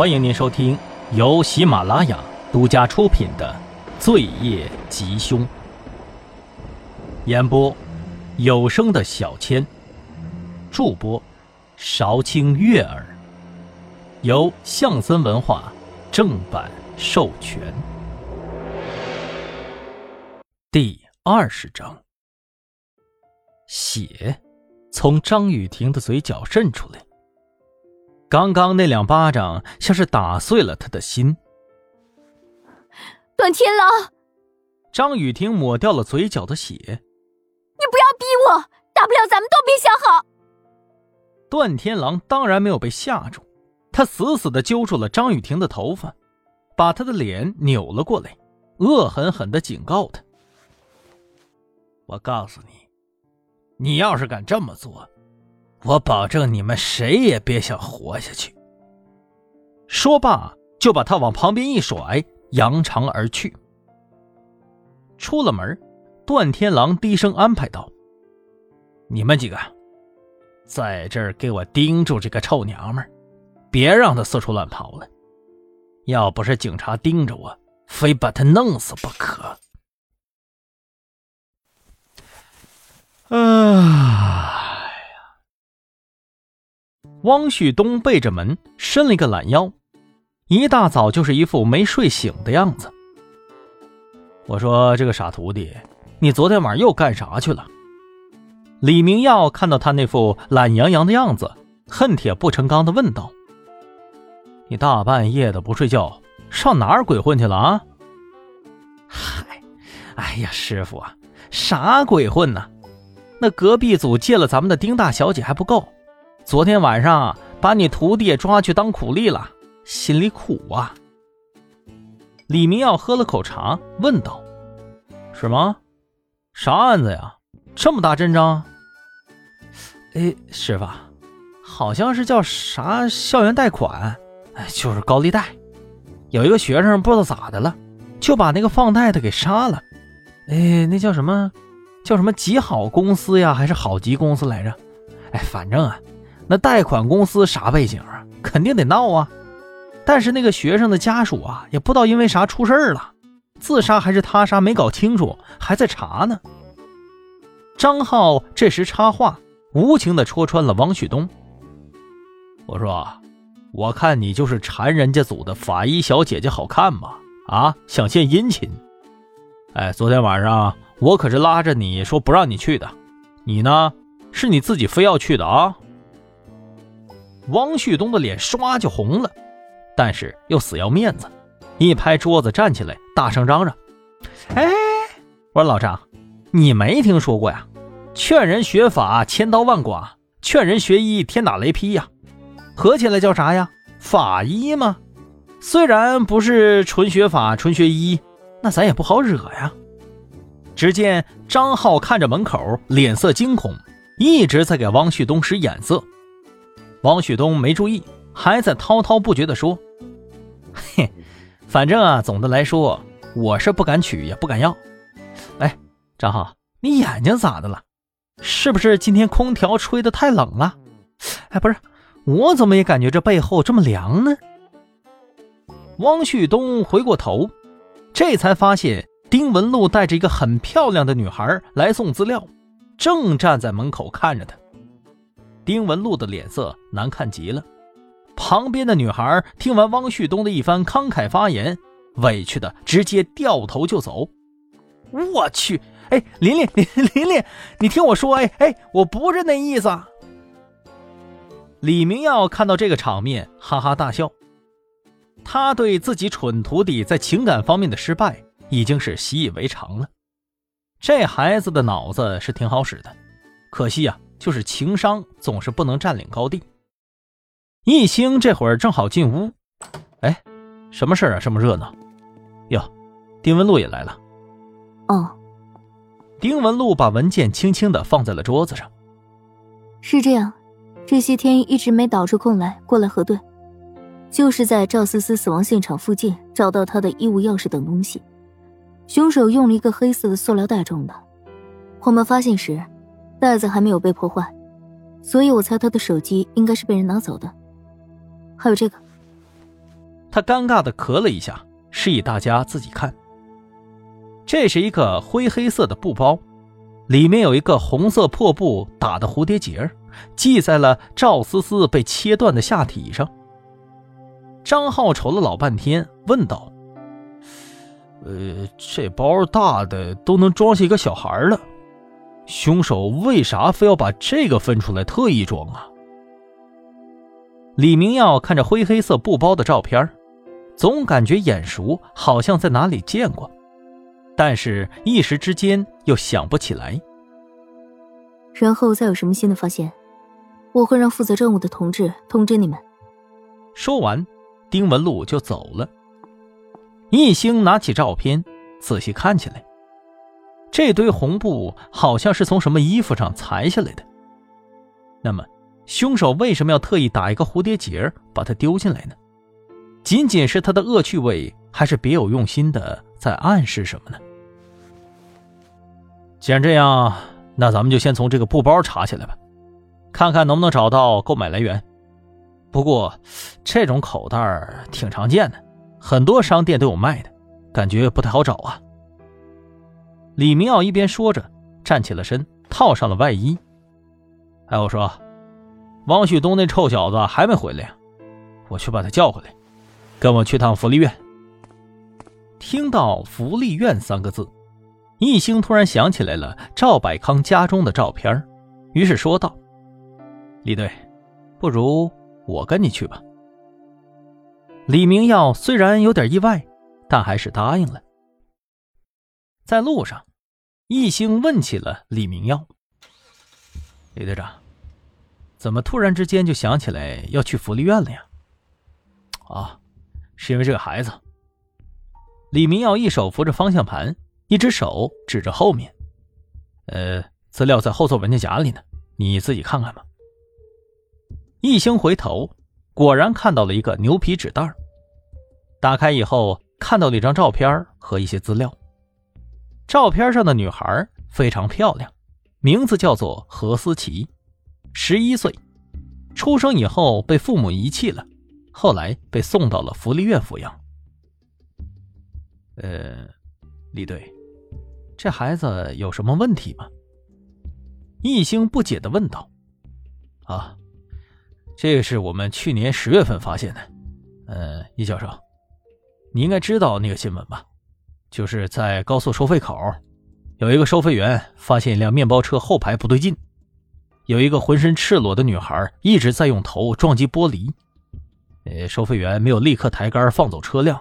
欢迎您收听由喜马拉雅独家出品的《罪业吉凶》，演播有声的小千，助播韶清悦耳，由象森文化正版授权。第二十章，血从张雨婷的嘴角渗出来。刚刚那两巴掌像是打碎了他的心。段天狼，张雨婷抹掉了嘴角的血。你不要逼我，大不了咱们都别想好。段天狼当然没有被吓住，他死死的揪住了张雨婷的头发，把她的脸扭了过来，恶狠狠的警告她：“我告诉你，你要是敢这么做。”我保证你们谁也别想活下去。说罢，就把他往旁边一甩，扬长而去。出了门，段天狼低声安排道：“你们几个，在这儿给我盯住这个臭娘们儿，别让她四处乱跑了。要不是警察盯着我，非把她弄死不可。”啊。汪旭东背着门，伸了一个懒腰，一大早就是一副没睡醒的样子。我说：“这个傻徒弟，你昨天晚上又干啥去了？”李明耀看到他那副懒洋洋的样子，恨铁不成钢的问道：“你大半夜的不睡觉，上哪儿鬼混去了啊？”“嗨，哎呀，师傅啊，啥鬼混呢？那隔壁组借了咱们的丁大小姐还不够。”昨天晚上把你徒弟也抓去当苦力了，心里苦啊。李明耀喝了口茶，问道：“是吗？啥案子呀？这么大阵仗？”哎，师傅，好像是叫啥校园贷款，哎，就是高利贷。有一个学生不知道咋的了，就把那个放贷的给杀了。哎，那叫什么？叫什么极好公司呀，还是好极公司来着？哎，反正啊。那贷款公司啥背景啊？肯定得闹啊！但是那个学生的家属啊，也不知道因为啥出事了，自杀还是他杀没搞清楚，还在查呢。张浩这时插话，无情的戳穿了王旭东。我说，我看你就是馋人家组的法医小姐姐好看吧？啊，想献殷勤。哎，昨天晚上我可是拉着你说不让你去的，你呢，是你自己非要去的啊？汪旭东的脸唰就红了，但是又死要面子，一拍桌子站起来，大声嚷嚷：“哎，我说老张，你没听说过呀？劝人学法千刀万剐，劝人学医天打雷劈呀，合起来叫啥呀？法医吗？虽然不是纯学法纯学医，那咱也不好惹呀。”只见张浩看着门口，脸色惊恐，一直在给汪旭东使眼色。王旭东没注意，还在滔滔不绝地说：“嘿，反正啊，总的来说，我是不敢娶，也不敢要。哎，张浩，你眼睛咋的了？是不是今天空调吹得太冷了？哎，不是，我怎么也感觉这背后这么凉呢？”汪旭东回过头，这才发现丁文璐带着一个很漂亮的女孩来送资料，正站在门口看着他。丁文璐的脸色难看极了，旁边的女孩听完汪旭东的一番慷慨发言，委屈的直接掉头就走。我去，哎，琳琳，琳 琳琳，你听我说，哎哎，我不是那意思。李明耀看到这个场面，哈哈大笑。他对自己蠢徒弟在情感方面的失败已经是习以为常了。这孩子的脑子是挺好使的，可惜呀。就是情商总是不能占领高地。一兴这会儿正好进屋，哎，什么事儿啊？这么热闹？哟，丁文璐也来了。哦。丁文璐把文件轻轻的放在了桌子上。是这样，这些天一直没倒出空来过来核对，就是在赵思思死亡现场附近找到她的衣物、钥匙等东西，凶手用了一个黑色的塑料袋装的。我们发现时。袋子还没有被破坏，所以我猜他的手机应该是被人拿走的。还有这个，他尴尬的咳了一下，示意大家自己看。这是一个灰黑色的布包，里面有一个红色破布打的蝴蝶结，系在了赵思思被切断的下体上。张浩瞅了老半天，问道：“呃，这包大的都能装下一个小孩了，凶手为啥非要把这个分出来特意装啊？”李明耀看着灰黑色布包的照片，总感觉眼熟，好像在哪里见过，但是一时之间又想不起来。然后再有什么新的发现，我会让负责任务的同志通知你们。说完。丁文璐就走了。易兴拿起照片，仔细看起来。这堆红布好像是从什么衣服上裁下来的。那么，凶手为什么要特意打一个蝴蝶结把它丢进来呢？仅仅是他的恶趣味，还是别有用心的在暗示什么呢？既然这样，那咱们就先从这个布包查起来吧，看看能不能找到购买来源。不过，这种口袋挺常见的，很多商店都有卖的，感觉不太好找啊。李明耀一边说着，站起了身，套上了外衣。哎，我说，王旭东那臭小子还没回来呀？我去把他叫回来，跟我去趟福利院。听到“福利院”三个字，易兴突然想起来了赵百康家中的照片，于是说道：“李队，不如……”我跟你去吧。李明耀虽然有点意外，但还是答应了。在路上，易兴问起了李明耀：“李队长，怎么突然之间就想起来要去福利院了呀？”“啊，是因为这个孩子。”李明耀一手扶着方向盘，一只手指着后面：“呃，资料在后座文件夹里呢，你自己看看吧。”一兴回头，果然看到了一个牛皮纸袋打开以后，看到了一张照片和一些资料。照片上的女孩非常漂亮，名字叫做何思琪，十一岁，出生以后被父母遗弃了，后来被送到了福利院抚养。呃，李队，这孩子有什么问题吗？一兴不解的问道。啊。这个是我们去年十月份发现的，呃，易教授，你应该知道那个新闻吧？就是在高速收费口，有一个收费员发现一辆面包车后排不对劲，有一个浑身赤裸的女孩一直在用头撞击玻璃，呃，收费员没有立刻抬杆放走车辆，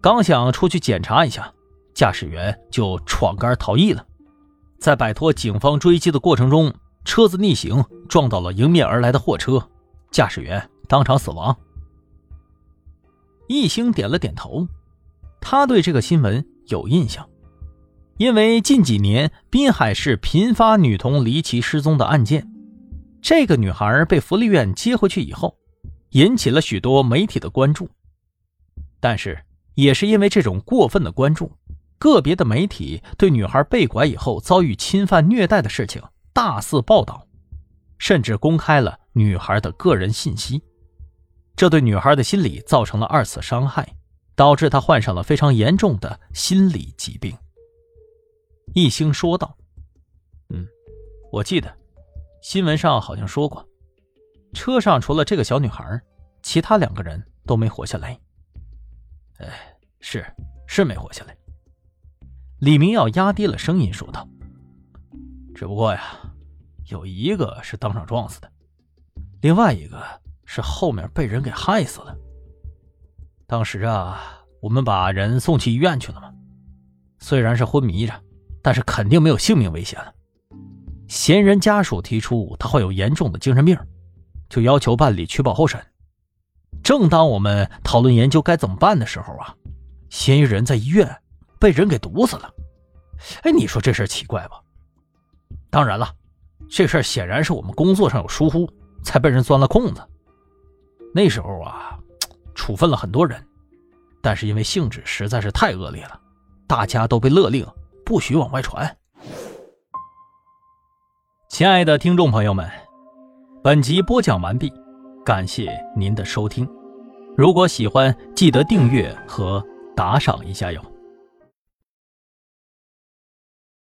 刚想出去检查一下，驾驶员就闯杆逃逸了，在摆脱警方追击的过程中，车子逆行撞到了迎面而来的货车。驾驶员当场死亡。易兴点了点头，他对这个新闻有印象，因为近几年滨海市频发女童离奇失踪的案件，这个女孩被福利院接回去以后，引起了许多媒体的关注。但是，也是因为这种过分的关注，个别的媒体对女孩被拐以后遭遇侵犯虐待的事情大肆报道。甚至公开了女孩的个人信息，这对女孩的心理造成了二次伤害，导致他患上了非常严重的心理疾病。易兴说道：“嗯，我记得新闻上好像说过，车上除了这个小女孩，其他两个人都没活下来。哎，是是没活下来。”李明耀压低了声音说道：“只不过呀。”有一个是当场撞死的，另外一个是后面被人给害死了。当时啊，我们把人送去医院去了嘛，虽然是昏迷着，但是肯定没有性命危险了。嫌疑人家属提出他患有严重的精神病，就要求办理取保候审。正当我们讨论研究该怎么办的时候啊，嫌疑人在医院被人给毒死了。哎，你说这事奇怪吧？当然了。这事显然是我们工作上有疏忽，才被人钻了空子。那时候啊，处分了很多人，但是因为性质实在是太恶劣了，大家都被勒令不许往外传。亲爱的听众朋友们，本集播讲完毕，感谢您的收听。如果喜欢，记得订阅和打赏一下哟。